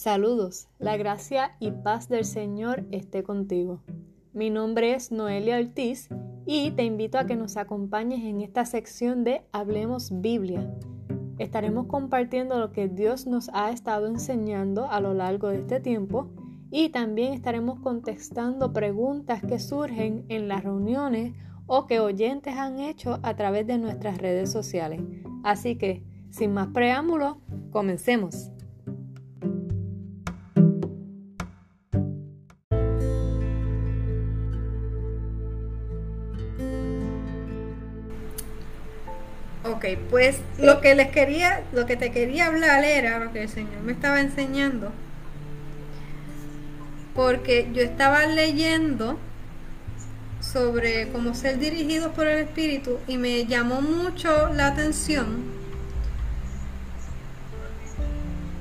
Saludos, la gracia y paz del Señor esté contigo. Mi nombre es Noelia Ortiz y te invito a que nos acompañes en esta sección de Hablemos Biblia. Estaremos compartiendo lo que Dios nos ha estado enseñando a lo largo de este tiempo y también estaremos contestando preguntas que surgen en las reuniones o que oyentes han hecho a través de nuestras redes sociales. Así que, sin más preámbulos, comencemos. Pues lo que les quería, lo que te quería hablar era lo que el Señor me estaba enseñando. Porque yo estaba leyendo sobre cómo ser dirigidos por el Espíritu y me llamó mucho la atención.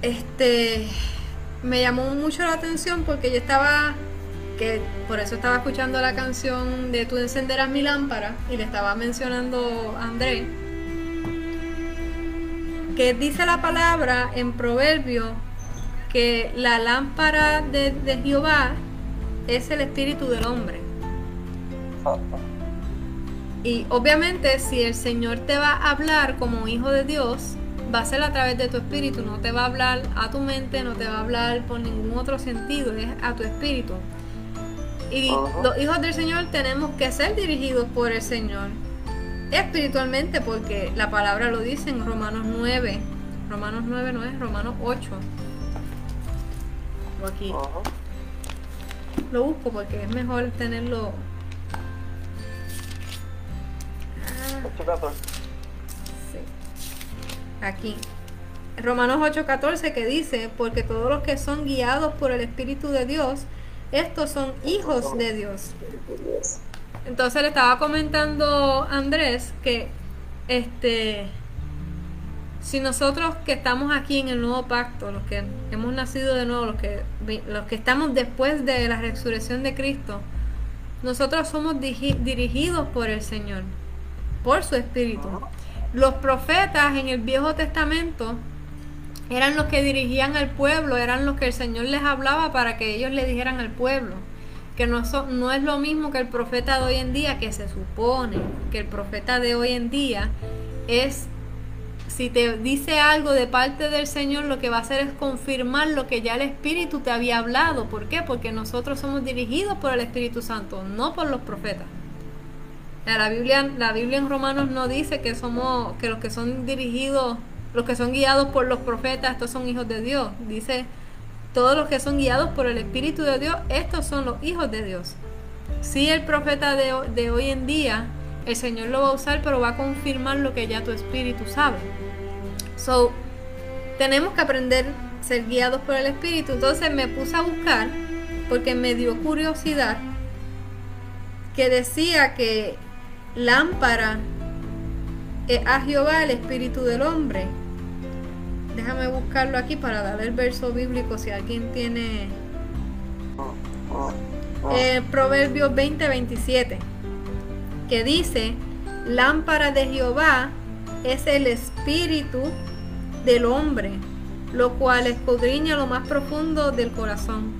Este me llamó mucho la atención porque yo estaba que por eso estaba escuchando la canción de Tú encenderás mi lámpara y le estaba mencionando a André que dice la palabra en Proverbio que la lámpara de, de Jehová es el espíritu del hombre. Y obviamente si el Señor te va a hablar como hijo de Dios, va a ser a través de tu espíritu, no te va a hablar a tu mente, no te va a hablar por ningún otro sentido, es a tu espíritu. Y los hijos del Señor tenemos que ser dirigidos por el Señor espiritualmente porque la palabra lo dice en Romanos 9. Romanos 9 no es, Romanos 8. O aquí. Lo busco porque es mejor tenerlo. Ah, sí. Aquí. Romanos 8:14 que dice, porque todos los que son guiados por el Espíritu de Dios, estos son hijos de Dios. Entonces le estaba comentando a Andrés que este si nosotros que estamos aquí en el nuevo pacto, los que hemos nacido de nuevo, los que los que estamos después de la resurrección de Cristo, nosotros somos dirigidos por el Señor, por su espíritu. Los profetas en el Viejo Testamento eran los que dirigían al pueblo, eran los que el Señor les hablaba para que ellos le dijeran al pueblo que no, no es lo mismo que el profeta de hoy en día, que se supone que el profeta de hoy en día es, si te dice algo de parte del Señor, lo que va a hacer es confirmar lo que ya el Espíritu te había hablado. ¿Por qué? Porque nosotros somos dirigidos por el Espíritu Santo, no por los profetas. La Biblia, la Biblia en Romanos no dice que somos, que los que son dirigidos, los que son guiados por los profetas, estos son hijos de Dios. Dice todos los que son guiados por el Espíritu de Dios, estos son los hijos de Dios. Si el profeta de, hoy en día, el Señor lo va a usar, pero va a confirmar lo que ya tu espíritu sabe. So, tenemos que aprender a ser guiados por el Espíritu. Entonces me puse a buscar, porque me dio curiosidad, que decía que lámpara es a Jehová el Espíritu del hombre Déjame buscarlo aquí para dar el verso bíblico si alguien tiene. Eh, Proverbios 20, 27, que dice: Lámpara de Jehová es el espíritu del hombre, lo cual escudriña lo más profundo del corazón.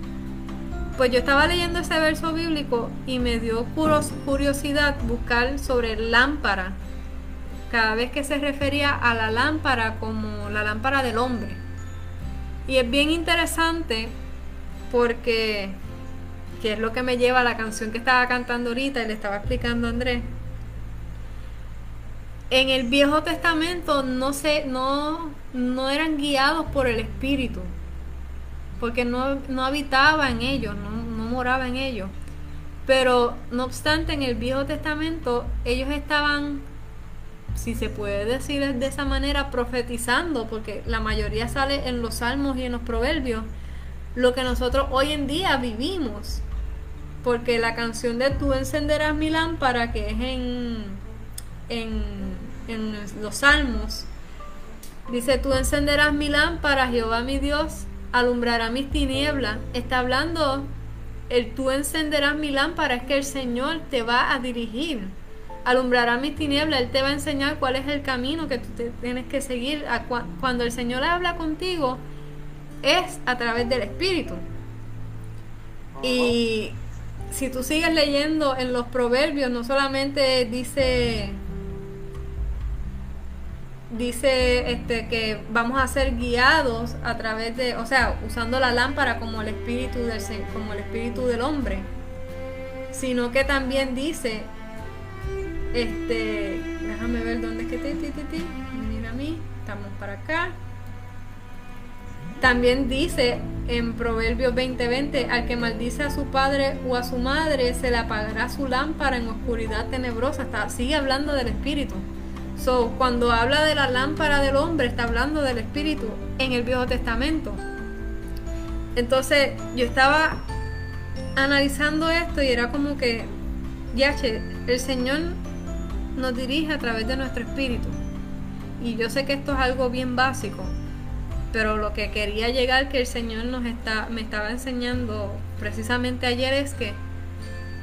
Pues yo estaba leyendo ese verso bíblico y me dio curiosidad buscar sobre lámpara cada vez que se refería a la lámpara como la lámpara del hombre. Y es bien interesante porque, que es lo que me lleva a la canción que estaba cantando ahorita y le estaba explicando a Andrés. En el Viejo Testamento no, se, no, no eran guiados por el Espíritu, porque no, no habitaba en ellos, no, no moraba en ellos. Pero no obstante, en el Viejo Testamento ellos estaban si se puede decir de esa manera, profetizando, porque la mayoría sale en los salmos y en los proverbios, lo que nosotros hoy en día vivimos. Porque la canción de Tú encenderás mi lámpara, que es en, en, en los salmos, dice, Tú encenderás mi lámpara, Jehová mi Dios, alumbrará mis tinieblas. Está hablando, el tú encenderás mi lámpara, es que el Señor te va a dirigir alumbrará mis tinieblas, Él te va a enseñar cuál es el camino que tú tienes que seguir. Cuando el Señor habla contigo, es a través del Espíritu. Y si tú sigues leyendo en los proverbios, no solamente dice dice este que vamos a ser guiados a través de, o sea, usando la lámpara como el espíritu del como el espíritu del hombre, sino que también dice este, déjame ver dónde es que ti, ti, ti, a mí, estamos para acá. También dice en Proverbios 20:20, al que maldice a su padre o a su madre, se le apagará su lámpara en oscuridad tenebrosa. Está, sigue hablando del espíritu. So, cuando habla de la lámpara del hombre, está hablando del espíritu en el Viejo Testamento. Entonces, yo estaba analizando esto y era como que, yache, el Señor nos dirige a través de nuestro espíritu. Y yo sé que esto es algo bien básico, pero lo que quería llegar que el Señor nos está, me estaba enseñando precisamente ayer es que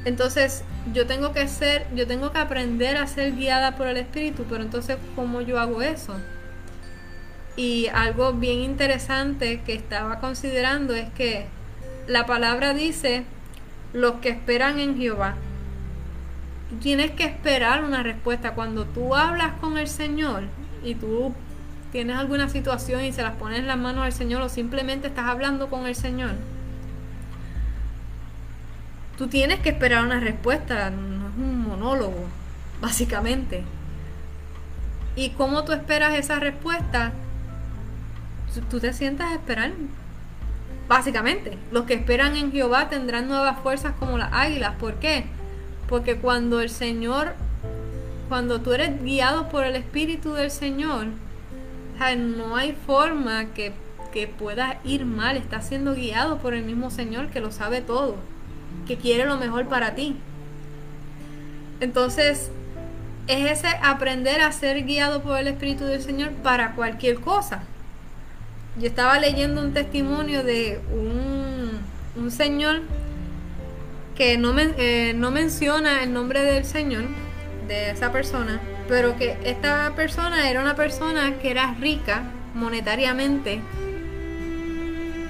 entonces yo tengo que ser, yo tengo que aprender a ser guiada por el Espíritu, pero entonces ¿cómo yo hago eso? Y algo bien interesante que estaba considerando es que la palabra dice los que esperan en Jehová. Tienes que esperar una respuesta. Cuando tú hablas con el Señor y tú tienes alguna situación y se las pones en las manos al Señor o simplemente estás hablando con el Señor, tú tienes que esperar una respuesta, no es un monólogo, básicamente. ¿Y cómo tú esperas esa respuesta? Tú te sientas a esperar. Básicamente, los que esperan en Jehová tendrán nuevas fuerzas como las águilas. ¿Por qué? Porque cuando el Señor, cuando tú eres guiado por el Espíritu del Señor, no hay forma que, que puedas ir mal. Estás siendo guiado por el mismo Señor que lo sabe todo, que quiere lo mejor para ti. Entonces, es ese aprender a ser guiado por el Espíritu del Señor para cualquier cosa. Yo estaba leyendo un testimonio de un, un señor que no, eh, no menciona el nombre del Señor, de esa persona, pero que esta persona era una persona que era rica monetariamente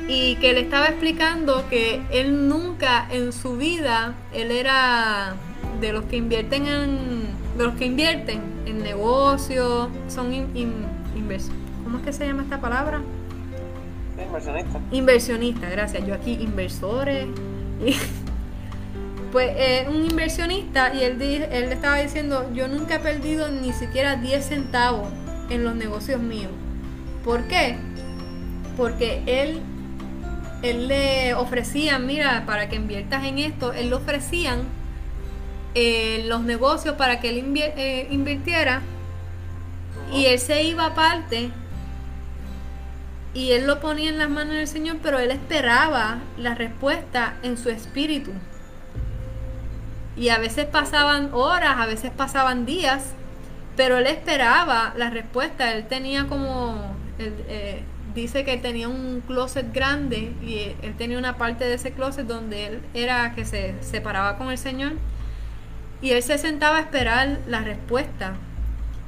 y que le estaba explicando que él nunca en su vida, él era de los que invierten en, de los que invierten en negocios, son ¿cómo es que se llama esta palabra? Inversionista. Inversionista, gracias. Yo aquí inversores. pues eh, un inversionista y él, él le estaba diciendo, yo nunca he perdido ni siquiera 10 centavos en los negocios míos. ¿Por qué? Porque él, él le ofrecía, mira, para que inviertas en esto, él le ofrecían eh, los negocios para que él eh, invirtiera y él se iba aparte y él lo ponía en las manos del Señor, pero él esperaba la respuesta en su espíritu. Y a veces pasaban horas, a veces pasaban días, pero él esperaba la respuesta. Él tenía como, eh, dice que tenía un closet grande y él tenía una parte de ese closet donde él era que se separaba con el Señor. Y él se sentaba a esperar la respuesta.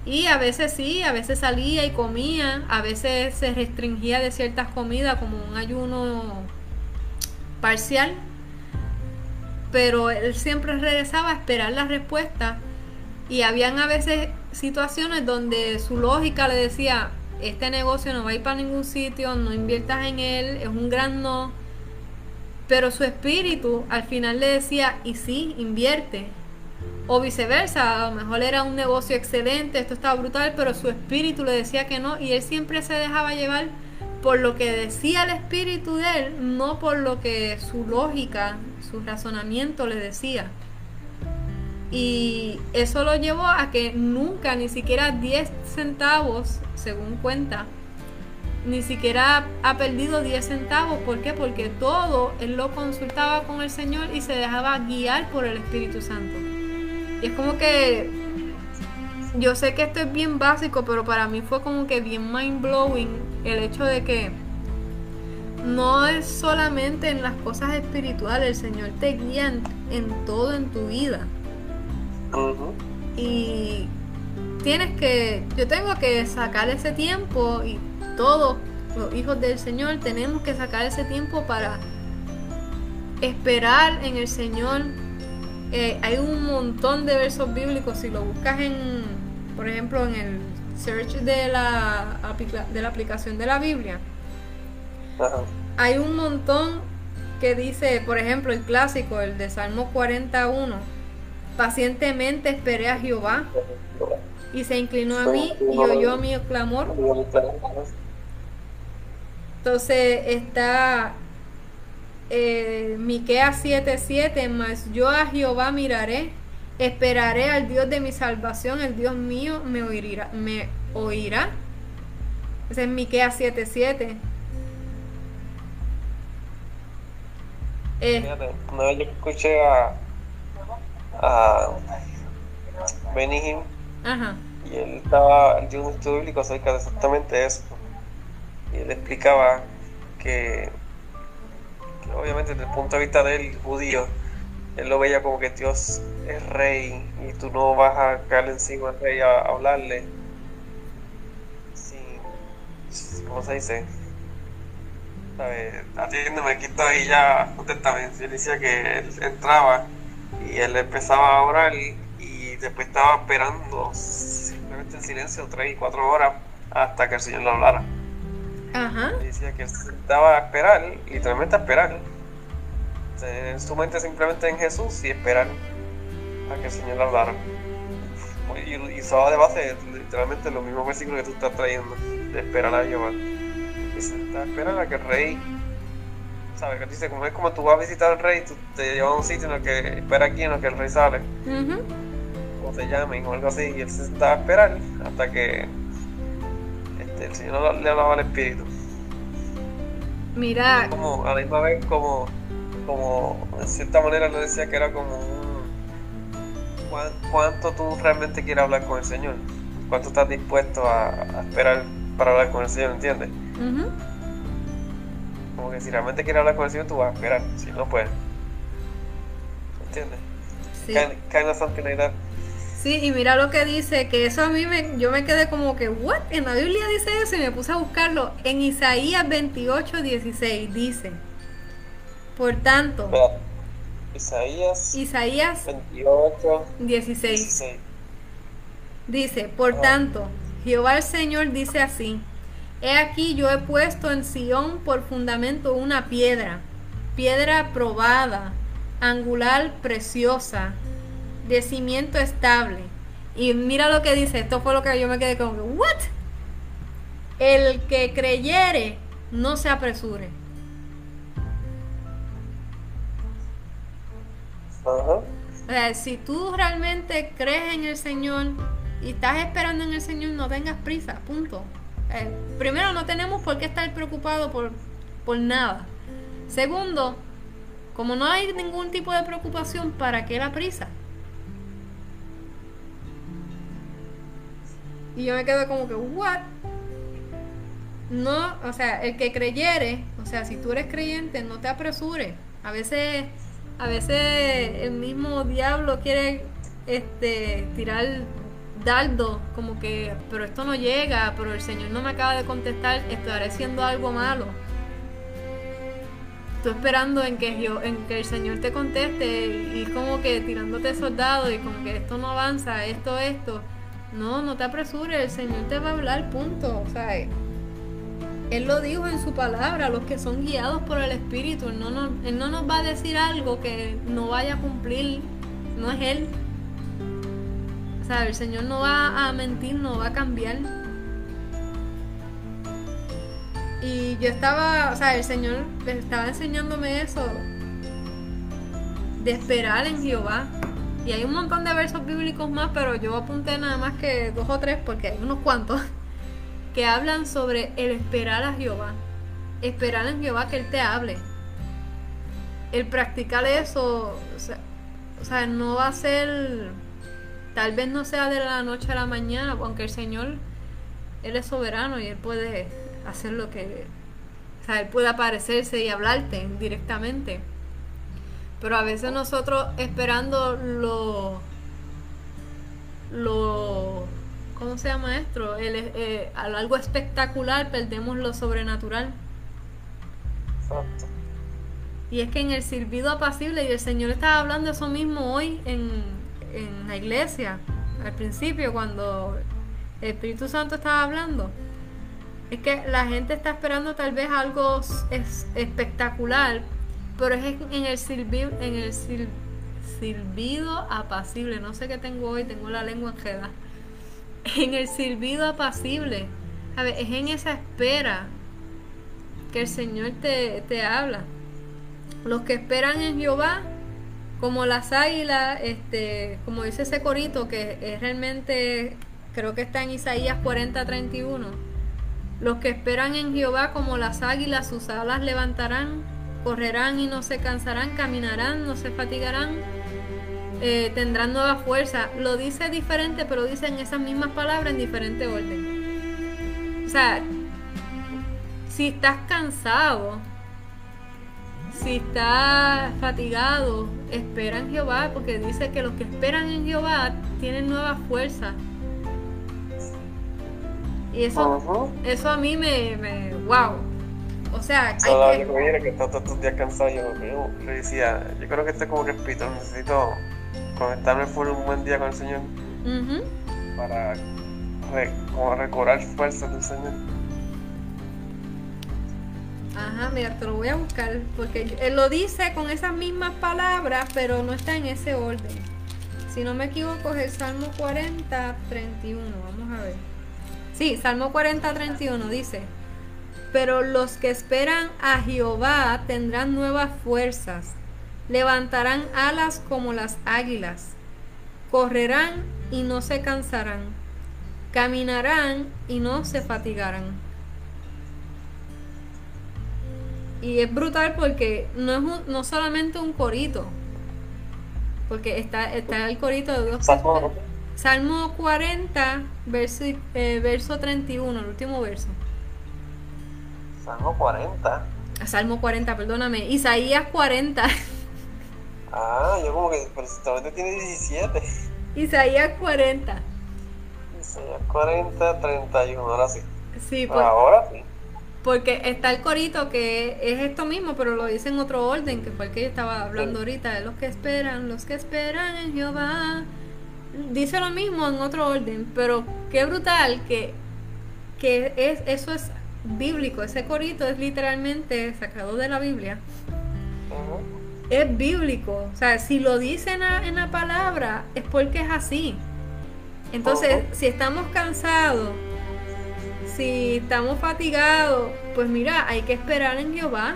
Y a veces sí, a veces salía y comía, a veces se restringía de ciertas comidas como un ayuno parcial pero él siempre regresaba a esperar la respuesta y habían a veces situaciones donde su lógica le decía, este negocio no va a ir para ningún sitio, no inviertas en él, es un gran no. Pero su espíritu al final le decía, y sí, invierte. O viceversa, a lo mejor era un negocio excelente, esto estaba brutal, pero su espíritu le decía que no, y él siempre se dejaba llevar por lo que decía el espíritu de él, no por lo que su lógica, su razonamiento le decía. Y eso lo llevó a que nunca, ni siquiera 10 centavos, según cuenta, ni siquiera ha perdido 10 centavos. ¿Por qué? Porque todo él lo consultaba con el Señor y se dejaba guiar por el Espíritu Santo. Y es como que yo sé que esto es bien básico, pero para mí fue como que bien mind blowing el hecho de que no es solamente en las cosas espirituales, el Señor te guía en, todo en tu vida. Y tienes que, yo tengo que sacar ese tiempo y todo, los hijos del Señor, tenemos que sacar ese tiempo para esperar en el Señor. Eh, hay un montón de versos bíblicos, si lo buscas en, por ejemplo, en el search de la, de la aplicación de la Biblia, hay un montón que dice, por ejemplo, el clásico, el de Salmo 41, pacientemente esperé a Jehová y se inclinó a mí y oyó mi clamor. Entonces está eh, Miqueas 7:7, más yo a Jehová miraré, esperaré al Dios de mi salvación, el Dios mío me oirá. Me oirá. Ese es Miqueas 7:7. Eh, no, yo escuché a, a Benny Ajá. y él estaba, dio un estudio bíblico acerca de exactamente eso. Y él explicaba que obviamente desde el punto de vista del judío, él lo veía como que Dios es rey y tú no vas a caerle encima al rey a, hablarle. Sí, ¿cómo se dice? Atiéndeme, aquí estoy ya, contéstame. Él decía que él entraba y él empezaba a orar y, después estaba esperando simplemente en silencio tres y cuatro horas hasta que el Señor lo hablara. Ajá. decía que estaba a esperar, literalmente a esperar. En su mente simplemente en Jesús y esperar a que el Señor hablara. Y, y usaba de base literalmente los mismos versículos que tú estás trayendo, de esperar a Jehová. Esperando a que el rey, ¿sabes? Que dice, como es como tú vas a visitar al rey, tú te llevas a un sitio en el que espera aquí, en el que el rey sale. O te llamen o algo así, y él se está a esperar hasta que el Señor le hablaba al Espíritu. Mira. Como, a la misma vez, como, como, de cierta manera le decía que era como un. ¿Cuánto tú realmente quieres hablar con el Señor? ¿Cuánto estás dispuesto a, esperar para hablar con el Señor? ¿Entiendes? Como que si realmente quieres hablar con el Señor, tú vas a esperar. Si no, pues. ¿Entiendes? Sí. Kind, of something Sí, y mira lo que dice, que eso a mí me, yo me quedé como que, ¿what? En la Biblia dice eso y me puse a buscarlo. En Isaías 28, 16 dice, por tanto, Isaías, Isaías 28, 16. Dice, por tanto, Jehová el Señor dice así, he aquí yo he puesto en Sión por fundamento una piedra, piedra probada, angular preciosa de cimiento estable. Y mira lo que dice, esto fue lo que yo me quedé como, ¿what? El que creyere, no se apresure. O sea, si tú realmente crees en el Señor y estás esperando en el Señor, no tengas prisa, punto. Primero, no tenemos por qué estar preocupados por, por nada. Segundo, como no hay ningún tipo de preocupación, ¿para qué la prisa? Y yo me quedo como que, ¿what? No, o sea, el que creyere, o sea, si tú eres creyente, no te apresures. A veces, a veces el mismo diablo quiere este tirar dardo, como que, pero esto no llega, pero el Señor no me acaba de contestar, estaré haciendo algo malo. Estoy esperando en que yo, en que el Señor te conteste y como que tirándote soldados y como que esto no avanza, esto, esto. No, no te apresures, el Señor te va a hablar, punto. O sea, Él lo dijo en su palabra, los que son guiados por el Espíritu. Él no, nos, no va a decir algo que no vaya a cumplir, no es Él. O sea, el Señor no va a mentir, no va a cambiar. Y yo estaba, o sea, el Señor estaba enseñándome eso, de esperar en Jehová. Y hay un montón de versos bíblicos más, pero yo apunté nada más que dos o tres porque hay unos cuantos que hablan sobre el esperar a Jehová. Esperar en Jehová que Él te hable. El practicar eso, o sea, no va a ser, tal vez no sea de la noche a la mañana, aunque el Señor, Él es soberano y Él puede hacer lo que, o sea, Él puede aparecerse y hablarte directamente. Pero a veces nosotros esperando lo, lo, ¿cómo se llama esto? El, eh, algo espectacular perdemos lo sobrenatural. Exacto. Y es que en el silbido apacible, y el Señor estaba hablando eso mismo hoy en, en la iglesia, al principio, cuando el Espíritu Santo estaba hablando. Es que la gente está esperando tal vez algo espectacular, pero es en el silbido, en el silbido apacible. No sé qué tengo hoy, tengo la lengua enjeda. En el silbido apacible. A ver, es en esa espera que el Señor te, te habla. Los que esperan en Jehová, como las águilas, este, como dice ese corito, que es realmente, creo que está en Isaías 40, 31. Los que esperan en Jehová como las águilas, sus alas levantarán, correrán y no se cansarán, caminarán, no se fatigarán, eh, tendrán nueva fuerza. Lo dice diferente, pero dicen esas mismas palabras en diferente orden. O sea, si estás cansado, si estás fatigado, espera en Jehová, porque dice que los que esperan en Jehová tienen nueva fuerza. Y eso, eso a mí me, me wow. O sea, hay que... que está todos estos días cansado, yo, yo, decía, yo creo que estoy como respito, necesito conectarme por un buen día con el Señor para como recobrar fuerzas del Señor. Ajá, mira, te lo voy a buscar porque él lo dice con esas mismas palabras, pero no está en ese orden. Si no me equivoco, es el Salmo 40, 31. Vamos a ver. Sí, Salmo 40, 31 dice: Pero los que esperan a Jehová tendrán nuevas fuerzas, levantarán alas como las águilas, correrán y no se cansarán, caminarán y no se fatigarán. Y es brutal porque no es no solamente un corito, porque está, está el corito de dos Salmo, Salmo 40, verso, eh, verso 31, el último verso. Salmo 40. Salmo 40, perdóname. Isaías 40. Ah, yo como que precisamente tiene 17. Isaías 40. Isaías 40, 31, ahora sí. Sí, pues, ahora sí. Porque está el corito que es esto mismo, pero lo dice en otro orden, que fue el que yo estaba hablando ahorita, de los que esperan, los que esperan en Jehová. Dice lo mismo en otro orden, pero qué brutal que, que es, eso es bíblico, ese corito es literalmente sacado de la Biblia. Es bíblico, o sea, si lo dice en la, en la palabra es porque es así. Entonces, si estamos cansados, si estamos fatigados, pues mira, hay que esperar en Jehová,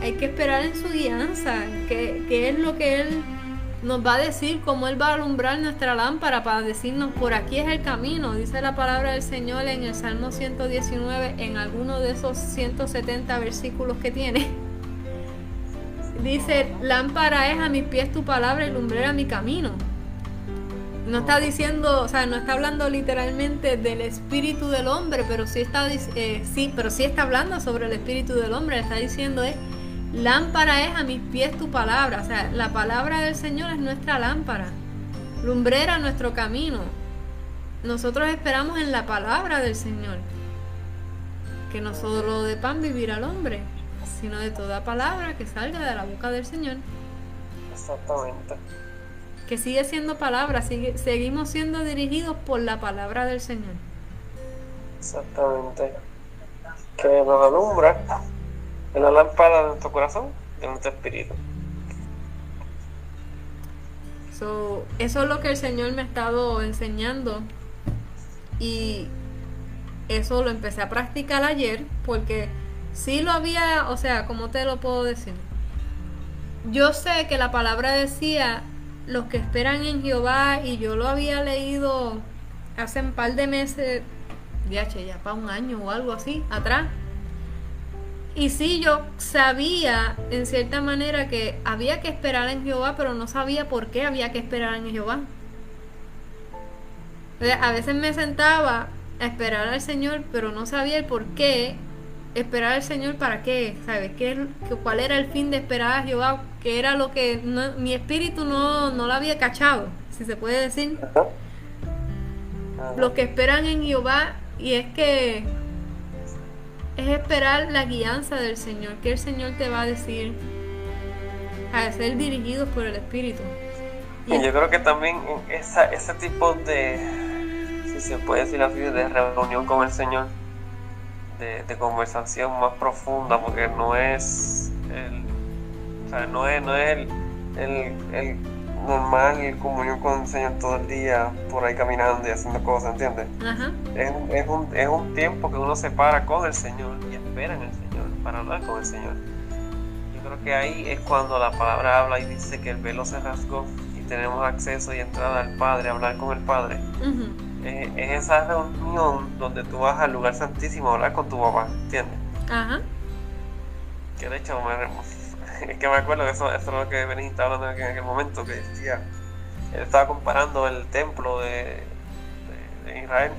hay que esperar en su guianza, que, es lo que Él nos va a decir, cómo Él va a alumbrar nuestra lámpara para decirnos, por aquí es el camino, dice la palabra del Señor en el Salmo 119, en alguno de esos 170 versículos que tiene. Dice, lámpara es a mis pies tu palabra y lumbrera mi camino. No está diciendo, o sea, no está hablando literalmente del espíritu del hombre, pero sí está, eh, sí, pero sí está hablando sobre el espíritu del hombre. está diciendo es, lámpara es a mis pies tu palabra. O sea, la palabra del Señor es nuestra lámpara. Lumbrera nuestro camino. Nosotros esperamos en la palabra del Señor. Que no solo de pan vivirá el hombre, sino de toda palabra que salga de la boca del Señor. Exactamente que sigue siendo palabra, sigue, seguimos siendo dirigidos por la palabra del Señor. Exactamente. Que nos alumbra en la lámpara de nuestro corazón y de nuestro espíritu. So, eso es lo que el Señor me ha estado enseñando y eso lo empecé a practicar ayer porque sí lo había, o sea, ¿cómo te lo puedo decir? Yo sé que la palabra decía los que esperan en Jehová, y yo lo había leído hace un par de meses, ya, ya para un año o algo así, atrás. Y sí, yo sabía en cierta manera que había que esperar en Jehová, pero no sabía por qué había que esperar en Jehová. A veces me sentaba a esperar al Señor, pero no sabía el por qué esperar al Señor para qué, ¿sabes? ¿Qué, ¿Cuál era el fin de esperar a Jehová? ¿Qué era lo que mi espíritu no, no lo había cachado, si se puede decir? los que esperan en Jehová, y es que es esperar la guianza del Señor, que el Señor te va a decir a ser dirigidos por el Espíritu. Y yo creo que también esa, ese tipo de, si se puede decir así, de reunión con el Señor, de, conversación más profunda, porque no es el, o sea, no es, no es el, el, normal comunión con el Señor todo el día por ahí caminando y haciendo cosas, ¿entiendes? Es, es, un, es un tiempo que uno se para con el Señor y espera en el Señor para hablar con el Señor. Yo creo que ahí es cuando la palabra habla y dice que el velo se rasgó y tenemos acceso y entrada al Padre, a hablar con el Padre. Es, esa reunión donde tú vas al lugar santísimo a hablar con tu papá, ¿entiendes? Ajá. Que de hecho me, es que me acuerdo que eso, eso es lo que Benítez estaba hablando en aquel momento, que decía, él estaba comparando el templo de, Israel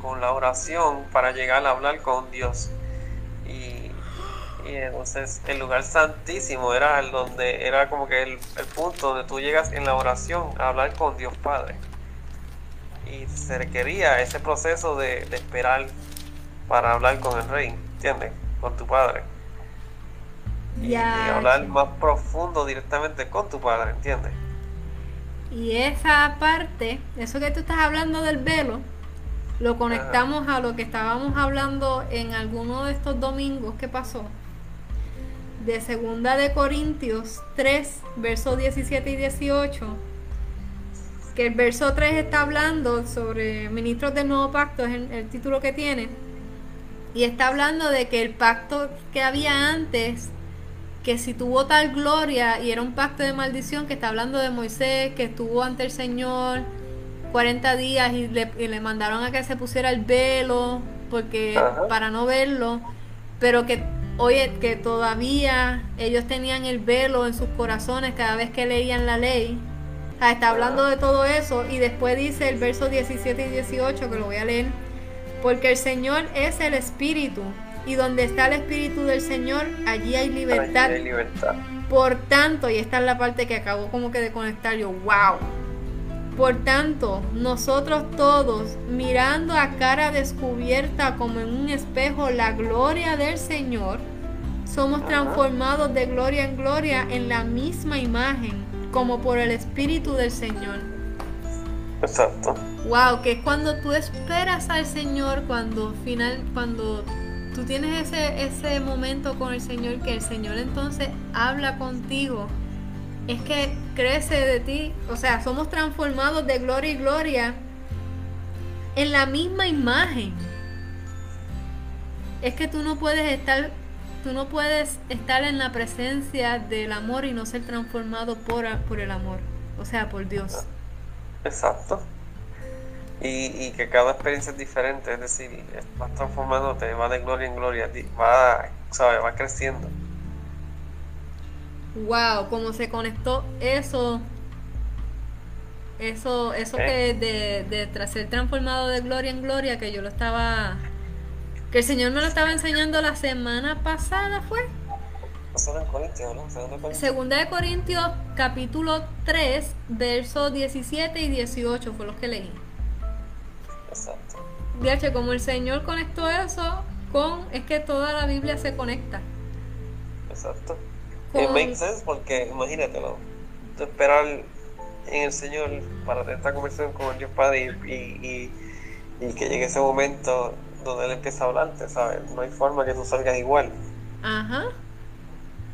con la oración para llegar a hablar con Dios. Y, entonces el lugar santísimo era el donde era como que el, punto donde tú llegas en la oración a hablar con Dios Padre. Y se requería ese proceso de, de esperar para hablar con el rey, ¿entiendes? Con tu padre y, hablar más profundo directamente con tu padre, ¿entiendes? Y esa parte, eso que tú estás hablando del velo, lo conectamos a lo que estábamos hablando en alguno de estos domingos que pasó. De segunda de Corintios 3, versos 17 y 18. Que el verso 3 está hablando sobre ministros del nuevo pacto, es el título que tiene. Y está hablando de que el pacto que había antes que si tuvo tal gloria y era un pacto de maldición que está hablando de Moisés, que estuvo ante el Señor 40 días y le, mandaron a que se pusiera el velo porque para no verlo, pero que oye que todavía ellos tenían el velo en sus corazones cada vez que leían la ley. Está hablando de todo eso y después dice el verso 17 y 18 que lo voy a leer, porque el Señor es el Espíritu y donde está el Espíritu del Señor, allí hay libertad. Por tanto, y esta es la parte que acabo como que de conectar yo, wow. Por tanto, nosotros todos, mirando a cara descubierta como en un espejo la gloria del Señor, somos transformados de gloria en gloria en la misma imagen, como por el Espíritu del Señor. Exacto. Wow, que es cuando tú esperas al Señor, cuando final, cuando tú tienes ese, ese momento con el Señor que el Señor entonces habla contigo, es que crece de ti, o sea, somos transformados de gloria y gloria en la misma imagen. Es que tú no puedes estar, tú no puedes estar en la presencia del amor y no ser transformado por, por el amor, o sea, por Dios. Exacto y, que cada experiencia es diferente, es decir, vas transformándote, va de gloria en gloria, va, ¿sabes? va creciendo. Wow, cómo se conectó eso, eso, eso que de, de tras ser transformado de gloria en gloria, que yo lo estaba, que el Señor me lo estaba enseñando la semana pasada, ¿fue? Segunda de Corintios, capítulo 3, versos 17 y 18 fue los que leí. Exacto. como el Señor conectó eso con, es que toda la Biblia se conecta. Exacto. Con... makes sense porque imagínatelo, tú esperar en el Señor para tener esta conversación con el Dios Padre y, y, que llegue ese momento donde Él empieza a hablarte, ¿sabes? No hay forma que tú salgas igual. Ajá.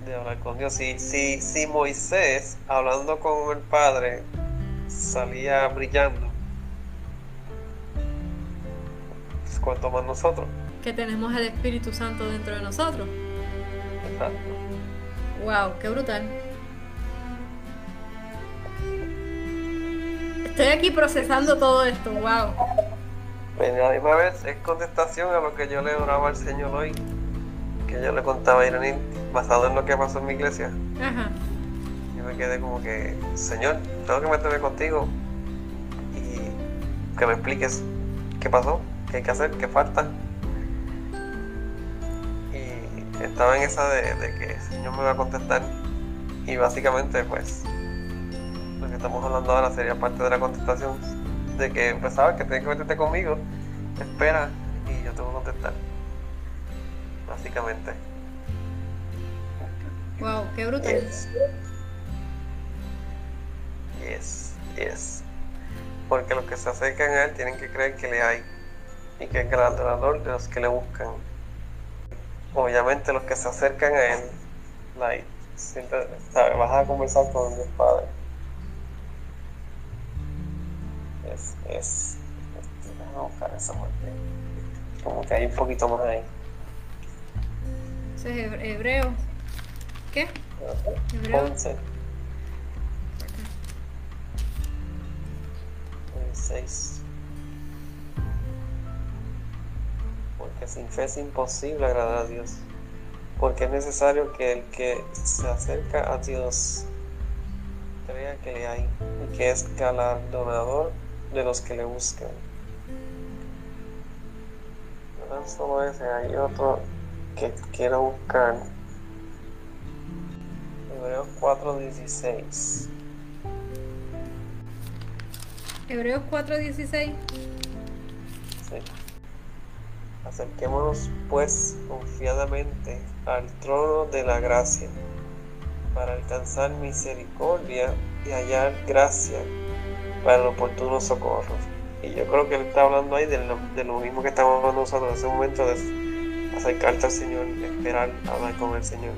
De hablar con Dios. Si, si, si Moisés, hablando con el Padre, salía brillando, cuanto más nosotros. Que tenemos el Espíritu Santo dentro de nosotros. Exacto. Wow, qué brutal. Estoy aquí procesando todo esto, wow. Pues a misma vez es contestación a lo que yo le oraba al Señor hoy, que yo le contaba a Irene basado en lo que pasó en mi iglesia. Ajá. Yo me quedé como que, Señor, tengo que meterme contigo y que me expliques qué pasó qué hay que hacer, qué falta. Y estaba en esa de, que el Señor me va a contestar. Y básicamente, pues, lo que estamos hablando ahora sería parte de la contestación de que pues sabes que tienes que meterte conmigo, espera y yo te voy a contestar. Básicamente. Wow, qué brutal. Yes, yes. Porque los que se acercan a él tienen que creer que le hay y que es galardonador de los que le buscan. Obviamente los que se acercan a él, like, siempre, ¿sabes? vas a conversar con Dios Padre. Es, déjame buscar esa parte. Como que hay un poquito más ahí. Ese es hebreo. ¿Qué? Hebreo. 11. 6. Porque sin fe es imposible agradar a Dios. Porque es necesario que el que se acerca a Dios crea que le hay y que es galardonador de los que le buscan. No solo ese, hay otro que quiero buscar. Hebreos 4:16. Hebreos 4:16. Sí. Acerquémonos pues confiadamente al trono de la gracia para alcanzar misericordia y hallar gracia para el oportuno socorro. Y yo creo que él está hablando ahí de lo, de lo mismo que estamos hablando nosotros en ese momento de acercarte al Señor, esperar hablar con el Señor.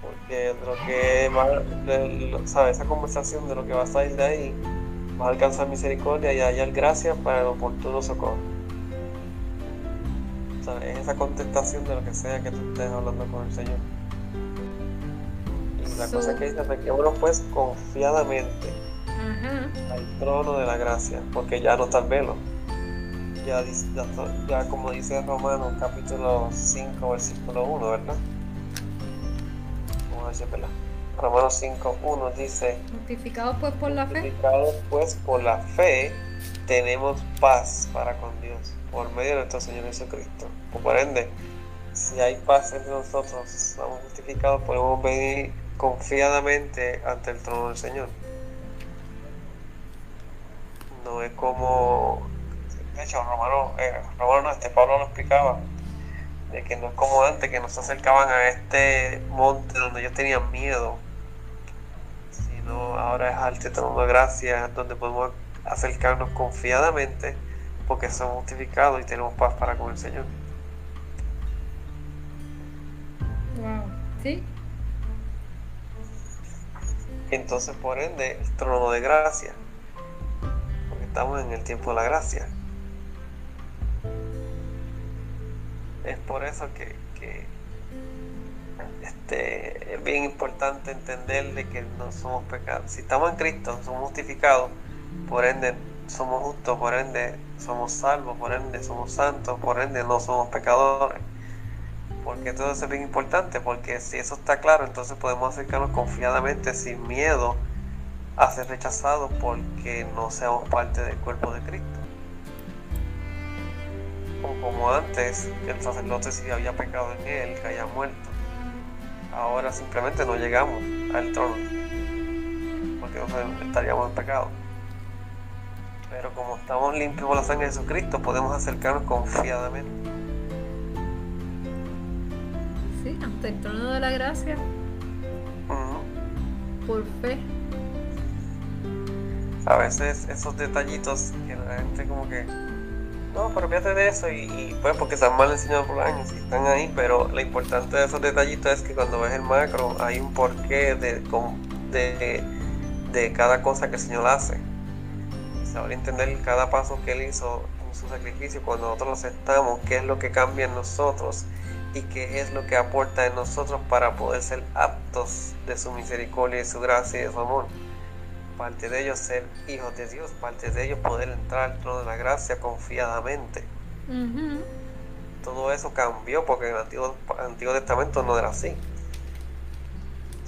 Porque lo que va, de, ¿sabes? esa conversación de lo que va a salir de ahí, va a alcanzar misericordia y hallar gracia para el oportuno socorro. O sea, es esa contestación de lo que sea que tú estés hablando con el Señor. La cosa que dice, acerquémonos pues confiadamente Ajá. al trono de la gracia, porque ya no está el velo. Ya, como dice Romanos capítulo 5, versículo 1, ¿verdad? Vamos a es verdad. Romanos 5, 1 dice, Justificados pues por la fe. Justificados, pues por la fe tenemos paz para con Dios por medio de nuestro Señor Jesucristo. Por ende, si hay paz entre nosotros, somos justificados, podemos venir confiadamente ante el trono del Señor. No es como, de hecho, Romano, eh, Romano, este Pablo lo explicaba, de que no es como antes, que nos acercaban a este monte donde ellos tenían miedo, sino ahora es al trono de gracia donde podemos acercarnos confiadamente porque somos justificados y tenemos paz para con el Señor. Wow. ¿Sí? Entonces, por ende, el trono de gracia, porque estamos en el tiempo de la gracia. Es por eso que, este, es bien importante entender de que no somos pecados. Si estamos en Cristo, somos justificados, por ende somos justos, por ende somos salvos, por ende somos santos, por ende no somos pecadores. Porque eso es bien importante, porque si eso está claro, entonces podemos acercarnos confiadamente, sin miedo a ser rechazados porque no seamos parte del cuerpo de Cristo. O como antes, el sacerdote si había pecado en él, que haya muerto. Ahora simplemente no llegamos al trono, porque entonces estaríamos en pecado. Pero como estamos limpios por la sangre de Jesucristo, podemos acercarnos confiadamente. Ante el trono de la gracia. Por fe. A veces esos detallitos que la gente como que, no, pero fíjate de eso y, y, pues porque están mal enseñados por años y están ahí, pero lo importante de esos detallitos es que cuando ves el macro hay un porqué de, de, de cada cosa que el Señor hace. Saber entender cada paso que Él hizo en su sacrificio cuando nosotros lo aceptamos, qué es lo que cambia en nosotros y qué es lo que aporta en nosotros para poder ser aptos de su misericordia y su gracia y de su amor parte de ellos ser hijos de Dios, parte de ellos poder entrar al trono de la gracia confiadamente. Todo eso cambió porque en el Antiguo, Antiguo Testamento no era así.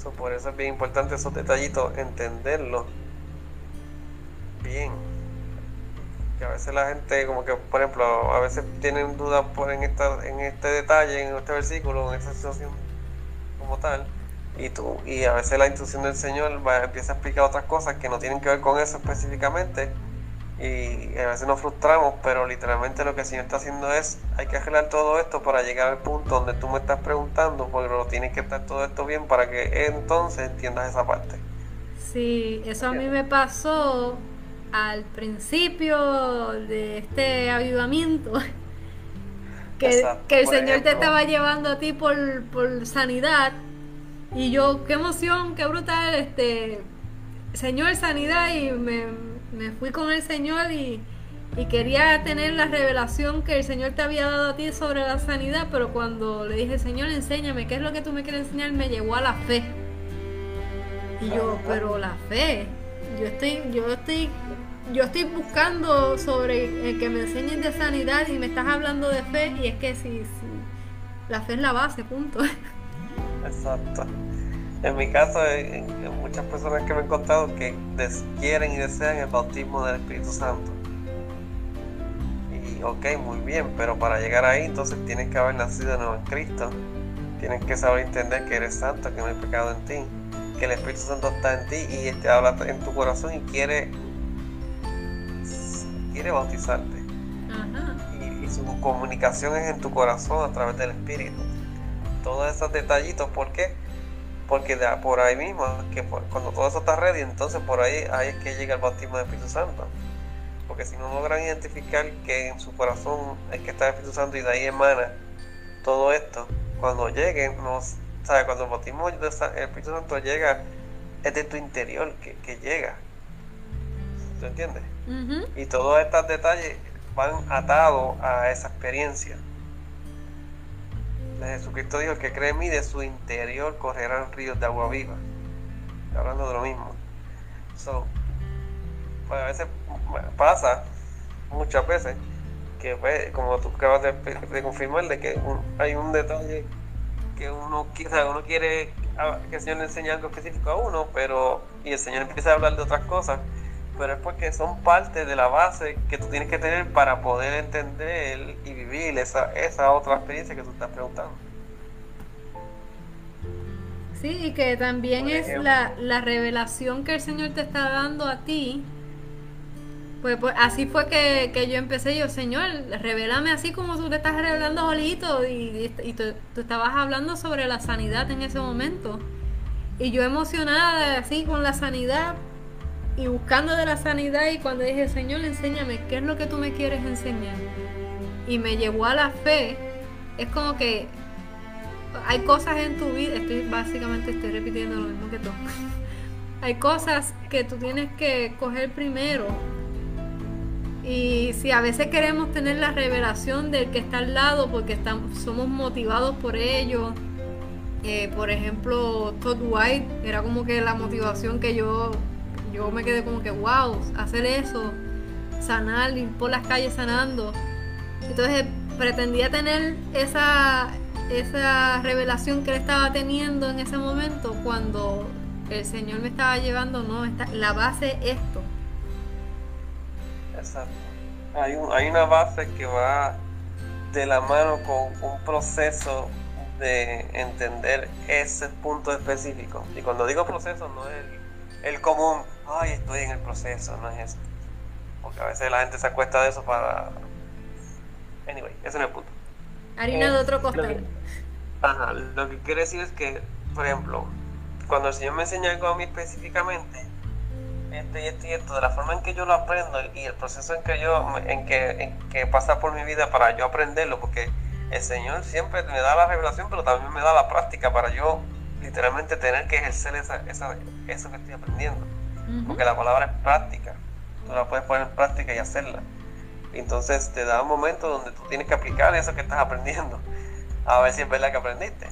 So, por eso es bien importante esos detallitos, entenderlos bien. Que a veces la gente, como que, por ejemplo, a veces tienen dudas por en, esta, en este detalle, en este versículo, en esta situación como tal, y tú y a veces la instrucción del Señor va, empieza a explicar otras cosas que no tienen que ver con eso específicamente y a veces nos frustramos, pero literalmente lo que el Señor está haciendo es, hay que arreglar todo esto para llegar al punto donde tú me estás preguntando, porque lo tiene que estar todo esto bien para que entonces entiendas esa parte. Sí, eso a mí me pasó al principio de este avivamiento. Que, que el Señor te estaba llevando a ti por, por sanidad y yo, qué emoción, qué brutal, este, Señor, sanidad y me, me fui con el Señor y, quería tener la revelación que el Señor te había dado a ti sobre la sanidad, pero cuando le dije, Señor, enséñame, ¿qué es lo que tú me quieres enseñar? Me llegó a la fe. Y yo, pero la fe, yo estoy, yo estoy, yo estoy buscando sobre el que me enseñes de sanidad y me estás hablando de fe, y es que si, la fe es la base, punto. Exacto. En mi caso, hay, muchas personas que me han contado que quieren y desean el bautismo del Espíritu Santo. Y ok, muy bien, pero para llegar ahí entonces tienes que haber nacido de nuevo en Cristo. Tienes que saber entender que eres santo, que no hay pecado en ti, que el Espíritu Santo está en ti y te habla en tu corazón y quiere, quiere bautizarte. Y, y su comunicación es en tu corazón a través del Espíritu. Todos esos detallitos, ¿por qué? porque de, por ahí mismo, que cuando todo eso está ready, entonces por ahí, ahí es que llega el bautismo del Espíritu Santo. Porque si no logran identificar que en su corazón es que está el Espíritu Santo y de ahí emana todo esto, cuando llegue, no, ¿sabe? cuando el bautismo del Espíritu Santo llega, es de tu interior que, que llega. ¿Tú entiendes? Y todos estos detalles van atados a esa experiencia. Jesucristo dijo, que cree en mí, de su interior correrán ríos de agua viva. Hablando de lo mismo. So, pues a veces pasa, muchas veces, que pues, como tú acabas de, confirmar, de que hay un detalle que uno, uno quiere que el Señor le enseñe algo específico a uno, pero y el Señor empieza a hablar de otras cosas, pero es porque son parte de la base que tú tienes que tener para poder entender y vivir esa, esa otra experiencia que tú estás preguntando. Sí, y que también es la, la, revelación que el Señor te está dando a ti. Pues, pues así fue que, yo empecé yo, Señor, revélame así como tú te estás revelando solito y, y, tú, tú estabas hablando sobre la sanidad en ese momento. Y yo emocionada así con la sanidad, y buscando de la sanidad y cuando dije, Señor, enséñame, ¿qué es lo que tú me quieres enseñar? Y me llevó a la fe, es como que hay cosas en tu vida, estoy básicamente estoy repitiendo lo mismo que tú. hay cosas que tú tienes que coger primero. Y si a veces queremos tener la revelación del que está al lado porque estamos, somos motivados por ello, eh, por ejemplo, Todd White era como que la motivación que yo yo me quedé como que, wow, hacer eso, sanar, ir por las calles sanando. Entonces pretendía tener esa, esa revelación que él estaba teniendo en ese momento cuando el Señor me estaba llevando, no, la base es esto. Exacto. Hay, hay una base que va de la mano con un proceso de entender ese punto específico. Y cuando digo proceso no es el común, ay, estoy en el proceso, no es eso. Porque a veces la gente se acuesta de eso para... Anyway, ese no es el punto. Harina de otro costal. ajá, lo que quiere decir es que, por ejemplo, cuando el Señor me enseña algo a mí específicamente, esto y esto y esto, de la forma en que yo lo aprendo y el proceso en que yo, en que, en que pasa por mi vida para yo aprenderlo, porque el Señor siempre me da la revelación, pero también me da la práctica para yo literalmente tener que ejercer esa, esa, eso que estoy aprendiendo. Porque la palabra es práctica. Tú la puedes poner en práctica y hacerla. Entonces te da un momento donde tú tienes que aplicar eso que estás aprendiendo. A ver si es verdad que aprendiste.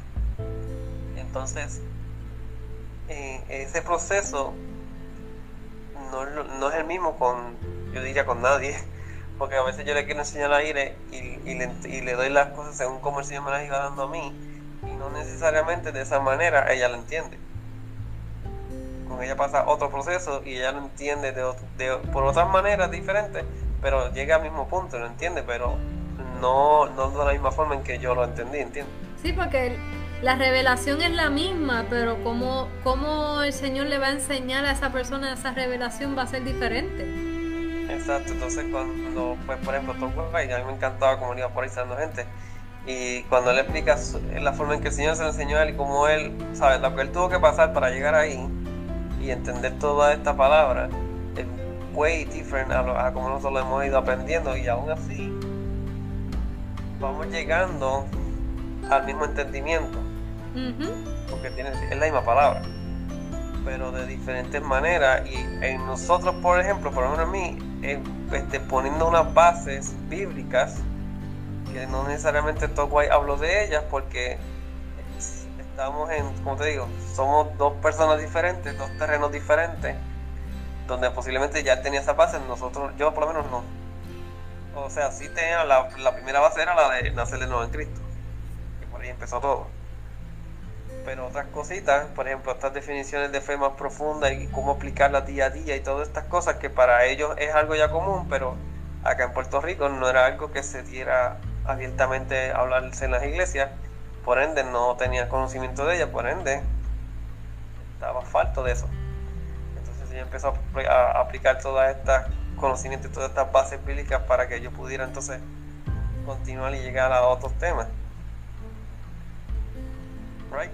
Entonces, ese proceso no, es el mismo con, yo diría, con nadie. Porque a veces yo le quiero enseñar a aire y, y, le, y le doy las cosas según como el Señor me las iba dando a mí y no necesariamente de esa manera ella lo entiende. Con ella pasa otro proceso y ella lo entiende de, de, por otras maneras diferentes, pero llega al mismo punto, lo entiende, pero no, no de la misma forma en que yo lo entendí, ¿entiendes? Sí, porque la revelación es la misma, pero cómo, cómo el Señor le va a enseñar a esa persona esa revelación va a ser diferente. Exacto, entonces cuando, pues por ejemplo, Tom White, a mí me encantaba cómo iba ahí gente, y cuando él explica la forma en que el Señor se lo enseñó a él y cómo él, ¿sabes? Lo que él tuvo que pasar para llegar ahí y entender toda esta palabra es way different a, a como nosotros lo hemos ido aprendiendo y aún así vamos llegando al mismo entendimiento porque tiene, es la misma palabra, pero de diferentes maneras. Y en nosotros, por ejemplo, por ejemplo en mí, este, poniendo unas bases bíblicas, que no necesariamente Togway hablo de ellas, porque estamos en, como te digo, somos dos personas diferentes, dos terrenos diferentes, donde posiblemente ya tenía esa base, nosotros, yo por lo menos no. O sea, sí tenía la, la primera base era la de nacer de nuevo en Cristo. Y por ahí empezó todo pero otras cositas, por ejemplo, estas definiciones de fe más profundas y cómo aplicarlas día a día y todas estas cosas que para ellos es algo ya común, pero acá en Puerto Rico no era algo que se diera abiertamente a hablarse en las iglesias, por ende no tenía conocimiento de ella, por ende estaba falto de eso. Entonces ella empezó a aplicar todas estas conocimientos y todas estas bases bíblicas para que yo pudiera entonces continuar y llegar a otros temas. Right?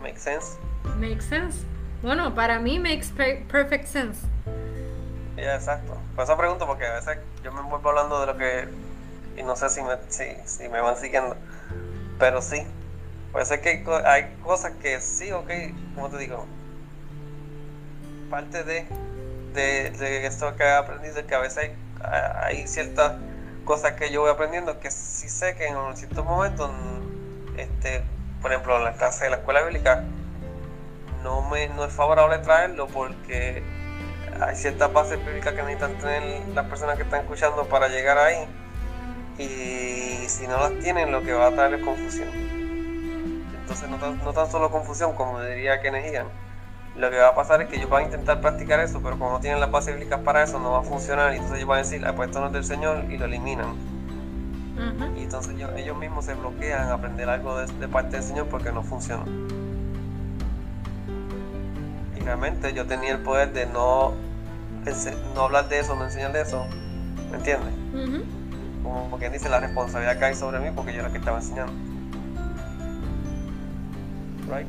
Makes sense. Makes sense. Bueno, para mí makes perfect sense. Ya, exacto. Por eso pregunto porque a veces yo me vuelvo hablando de lo que y no sé si me, si, me van siguiendo. Pero sí. Puede ser que hay, cosas que sí, ok, como te digo. Parte de, de, esto que he aprendido es que a veces hay, ciertas cosas que yo voy aprendiendo que sí sé que en ciertos momentos este, por ejemplo, en la clase de la escuela bíblica, no, me, no es favorable traerlo porque hay ciertas bases bíblicas que necesitan tener las personas que están escuchando para llegar ahí. Y si no las tienen, lo que va a traer es confusión. Entonces, no tan, no tan solo confusión, como diría Kenneth Higan, lo que va a pasar es que ellos van a intentar practicar eso, pero como no tienen las bases bíblicas para eso, no va a funcionar. Y entonces ellos van a decir, ah, pues esto no es del Señor, y lo eliminan. Y entonces ellos, mismos se bloquean a aprender algo de, parte del Señor porque no funciona. Y realmente yo tenía el poder de no, no hablar de eso, no enseñar de eso. ¿Me entiendes? Como quien dice, la responsabilidad cae sobre mí porque yo era el que estaba enseñando. Right?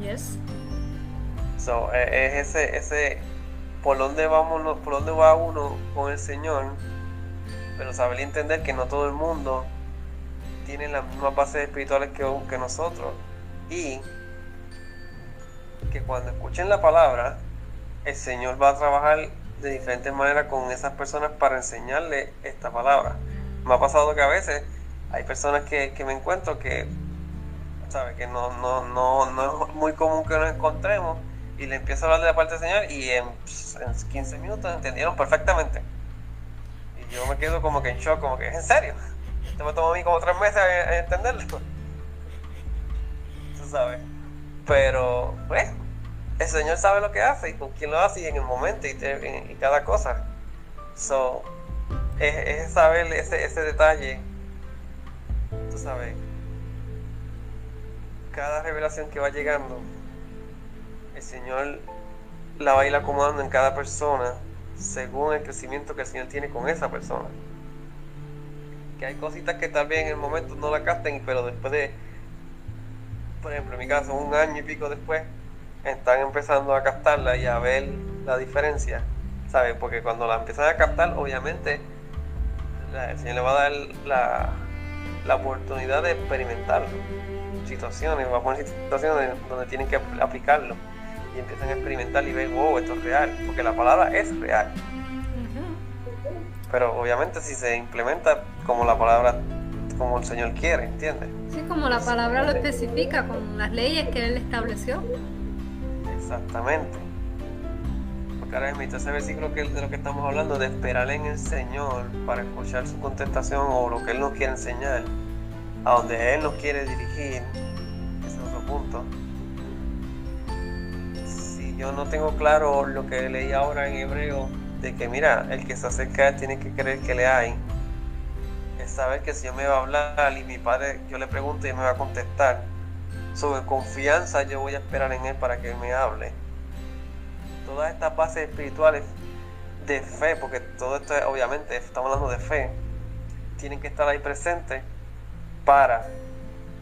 Yes. So, e, es ese, ese, por dónde vamos, por dónde va uno con el Señor pero saber entender que no todo el mundo tiene las mismas bases espirituales que, que nosotros y que cuando escuchen la palabra, el Señor va a trabajar de diferentes maneras con esas personas para enseñarle esta palabra. Me ha pasado que a veces hay personas que, me encuentro que, ¿sabe? que no, no, no, no es muy común que nos encontremos y le empiezo a hablar de la parte del Señor y en, en 15 minutos entendieron perfectamente yo me quedo como que en shock, como que es en serio. Esto me tomó a mí como tres meses a, entenderlo. Tú sabes. Pero, pues, el Señor sabe lo que hace y con quién lo hace y en el momento y, cada cosa. So, es, saber ese, ese detalle. Tú sabes. Cada revelación que va llegando, el Señor la va a ir acomodando en cada persona según el crecimiento que el Señor tiene con esa persona. Que hay cositas que tal vez en el momento no la capten, pero después de, por ejemplo, en mi caso, un año y pico después, están empezando a captarla y a ver la diferencia, ¿sabes? Porque cuando la empiezan a captar, obviamente, el Señor le va a dar la, la oportunidad de experimentarlo. Situaciones, va a poner situaciones donde tienen que aplicarlo y empiezan a experimentar y ven, wow, esto es real, porque la palabra es real. Pero obviamente si se implementa como la palabra, como el Señor quiere, ¿entiendes? Sí, como la palabra lo especifica, con las leyes que Él estableció. Exactamente. Mismo ese versículo que, de lo que estamos hablando, de esperar en el Señor para escuchar su contestación o lo que Él nos quiere enseñar, a donde Él nos quiere dirigir, ese es otro punto yo no tengo claro lo que leí ahora en hebreo, de que mira, el que se acerca tiene que creer que le hay. es saber que el Señor me va a hablar y mi Padre, yo le pregunto y me va a contestar. Sobre confianza yo voy a esperar en Él para que Él me hable. Todas estas bases espirituales de fe, porque todo esto obviamente estamos hablando de fe, tienen que estar ahí presentes para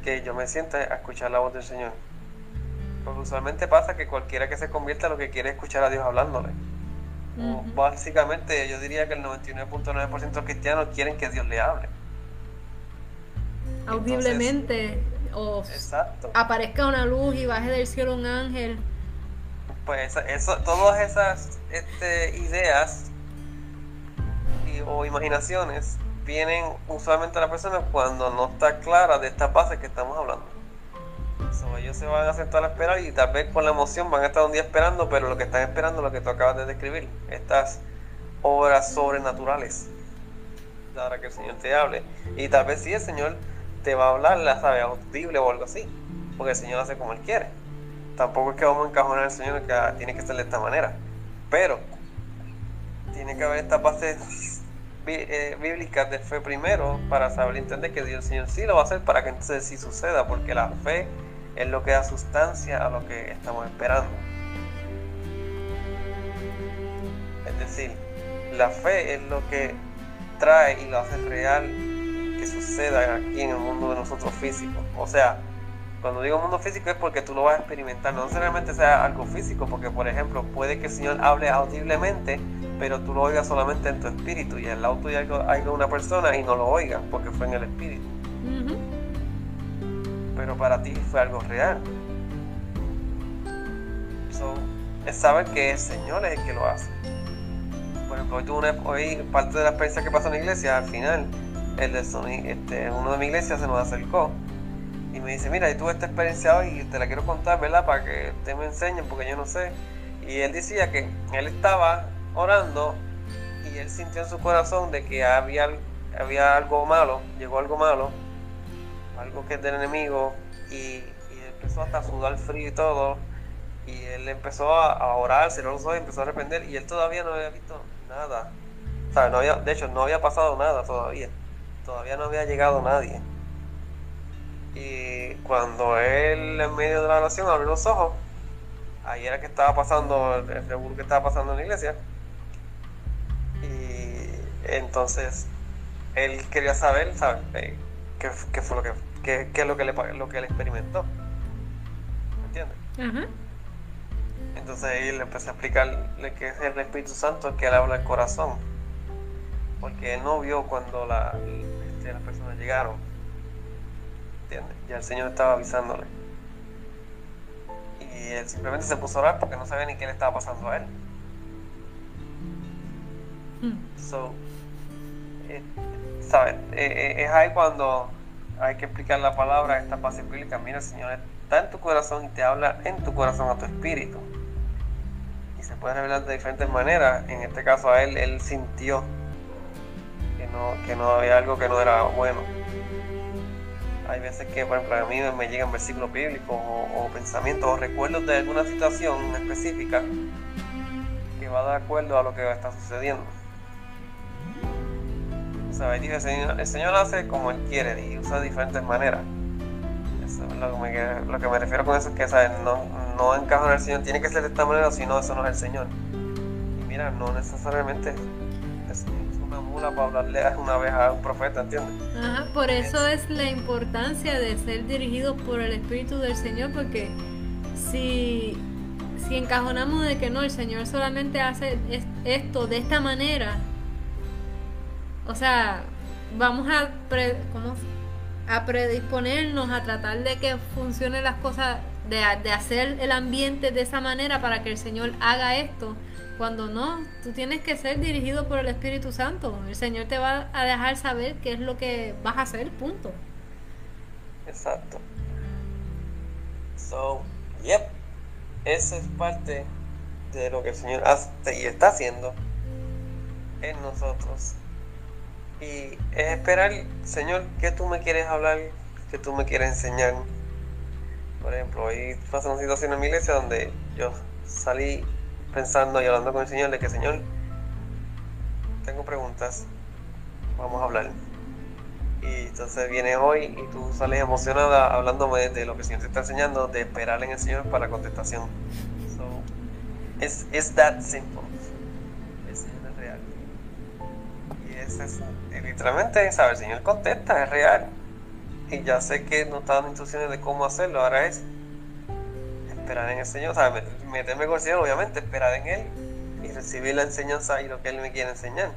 que yo me sienta a escuchar la voz del Señor. Porque usualmente pasa que cualquiera que se convierta lo que quiere es escuchar a Dios hablándole. Básicamente yo diría que el 99.9% de los cristianos quieren que Dios le hable. Audiblemente o aparezca una luz y baje del cielo un ángel. Pues eso, todas esas este, ideas o imaginaciones vienen usualmente a la persona cuando no está clara de esta base que estamos hablando. ellos se van a sentar a esperar y tal vez con la emoción van a estar un día esperando, pero lo que están esperando es lo que tú acabas de describir, estas obras sobrenaturales, para que el Señor te hable. Y tal vez si el Señor te va a hablar, la sabe, audible o algo así, porque el Señor hace como Él quiere. Tampoco es que vamos a encajonar al Señor que tiene que ser de esta manera, pero tiene que haber esta base eh, bíblicas de fe primero para saber entender que Dios el Señor sí lo va a hacer para que entonces sí suceda, porque la fe es lo que da sustancia a lo que estamos esperando. Es decir, la fe es lo que trae y lo hace real que suceda aquí en el mundo de nosotros físicos. O sea, cuando digo mundo físico es porque tú lo vas a experimentar, no necesariamente sea algo físico, porque por ejemplo puede que el Señor hable audiblemente, pero tú lo oigas solamente en tu espíritu y al lado tuyo hay una persona y no lo oigas porque fue en el espíritu. Pero para ti fue algo real. So, es saber que el Señor es el que lo hace. Por ejemplo, hoy, una, hoy parte de la experiencia que pasó en la iglesia, al final, el de este, uno de mi iglesia se nos acercó y me dice, mira, y tuve esta experiencia y te la quiero contar, ¿verdad? Para que te me enseñen, porque yo no sé. Y él decía que él estaba orando y él sintió en su corazón de que había, había algo malo, llegó algo malo, algo que es del enemigo y, empezó hasta a sudar frío y todo. Y él empezó a, orar, cerró los ojos empezó a arrepender y él todavía no había visto nada. de hecho, no había pasado nada todavía. Todavía no había llegado nadie. Y cuando él en medio de la oración abrió los ojos, ahí era que estaba pasando el revuelo que estaba pasando en la iglesia. Y entonces él quería saber, ¿sabes? Eh, ¿Qué, fue lo que, qué, qué es lo que, le, lo que él experimentó? ¿Me entiendes? Entonces él le empecé a explicarle que es el Espíritu Santo el que le habla al corazón. Porque él no vio cuando la, este, las personas llegaron ya el Señor estaba avisándole. Y él simplemente se puso a orar porque no sabía ni qué le estaba pasando a él. Hmm. So, eh, ¿sabes? Eh, eh, es ahí cuando hay que explicar la palabra, esta base bíblica. Mira, el Señor está en tu corazón y te habla en tu corazón a tu espíritu. Y se puede revelar de diferentes maneras. En este caso, a él, él sintió que no, que no había algo que no era bueno hay veces que, por ejemplo, mí me llegan versículos bíblicos o, pensamientos o recuerdos de alguna situación específica que va de acuerdo a lo que está sucediendo. O sea, el Señor, el Señor hace como Él quiere y usa de diferentes maneras. Eso es lo que me, lo que me refiero con eso es que ¿sabes? no, no encaja en el Señor, tiene que ser de esta manera, si no, eso no es el Señor. Y mira, no necesariamente para hablarle una vez a un profeta, ¿entiendes? Ajá, por eso es la importancia de ser dirigido por el Espíritu del Señor, porque si, si encajonamos de que no, el Señor solamente hace esto de esta manera, o sea, vamos a, a predisponernos a tratar de que funcionen las cosas, de, de hacer el ambiente de esa manera para que el Señor haga esto cuando no, tú tienes que ser dirigido por el Espíritu Santo. El Señor te va a dejar saber qué es lo que vas a hacer, punto. Exacto. So, yep. Esa es parte de lo que el Señor hace y está haciendo en nosotros. Y es esperar, Señor, ¿qué tú me quieres hablar? ¿Qué tú me quieres enseñar? Por ejemplo, hoy pasa una situación en mi iglesia donde yo salí pensando y hablando con el Señor de que, Señor, tengo preguntas, vamos a hablar. Y entonces vienes hoy y tú sales emocionada hablándome de lo que el Señor te está enseñando, de esperar en el Señor para la contestación. So, it's, it's that simple. Es real. Y ese es, literalmente, ¿sabes? El Señor contesta, es real. Y ya sé que no está dando instrucciones de cómo hacerlo, ahora es esperar en el Señor, ¿sabes? Meterme con el Señor, obviamente, esperar en Él y recibir la enseñanza y lo que Él me quiere enseñar.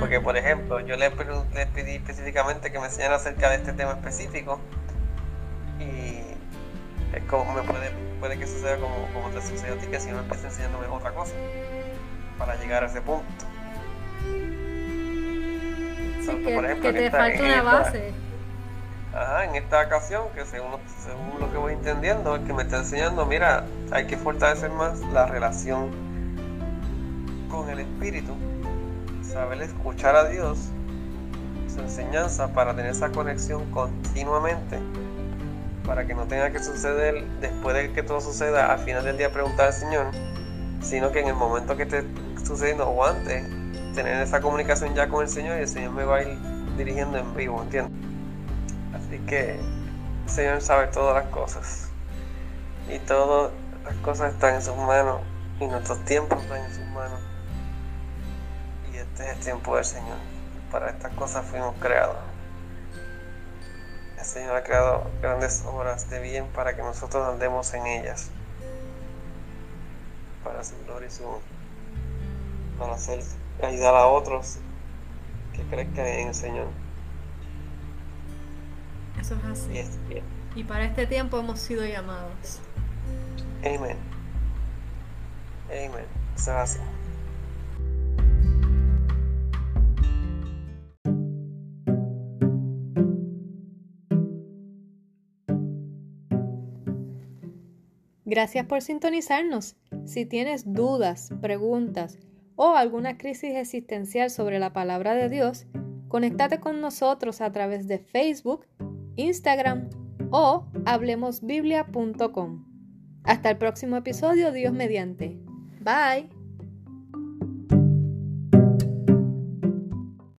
Porque, por ejemplo, yo le, le, pedí específicamente que me enseñara acerca de este tema específico y es como me puede, puede que suceda como, como te sucedió a ti, que si no empieza enseñándome otra cosa para llegar a ese punto. Sí, que, por ejemplo, que te falta una base. Ajá, en esta ocasión, que según, lo que voy entendiendo, es que me está enseñando, mira, hay que fortalecer más la relación con el espíritu saber escuchar a Dios, su enseñanza, para tener esa conexión continuamente, para que no tenga que suceder después de que todo suceda, al final del día preguntar al Señor, sino que en el momento que esté sucediendo o antes, tener esa comunicación ya con el Señor y el Señor me va a ir dirigiendo en vivo, ¿entiendes? Así que el Señor sabe todas las cosas y todas las cosas están en sus manos y nuestros tiempos están en sus manos. Este es el tiempo del Señor. Para estas cosas fuimos creados. El Señor ha creado grandes obras de bien para que nosotros andemos en ellas. Para su gloria y su para hacer ayudar a otros que crezcan en el Señor. Eso es así. Y, y para este tiempo hemos sido llamados. Amén. Amén. Eso es así. Gracias por sintonizarnos. Si tienes dudas, preguntas o alguna crisis existencial sobre la palabra de Dios, conéctate con nosotros a través de Facebook, Instagram o hablemosbiblia.com. Hasta el próximo episodio, Dios mediante. Bye.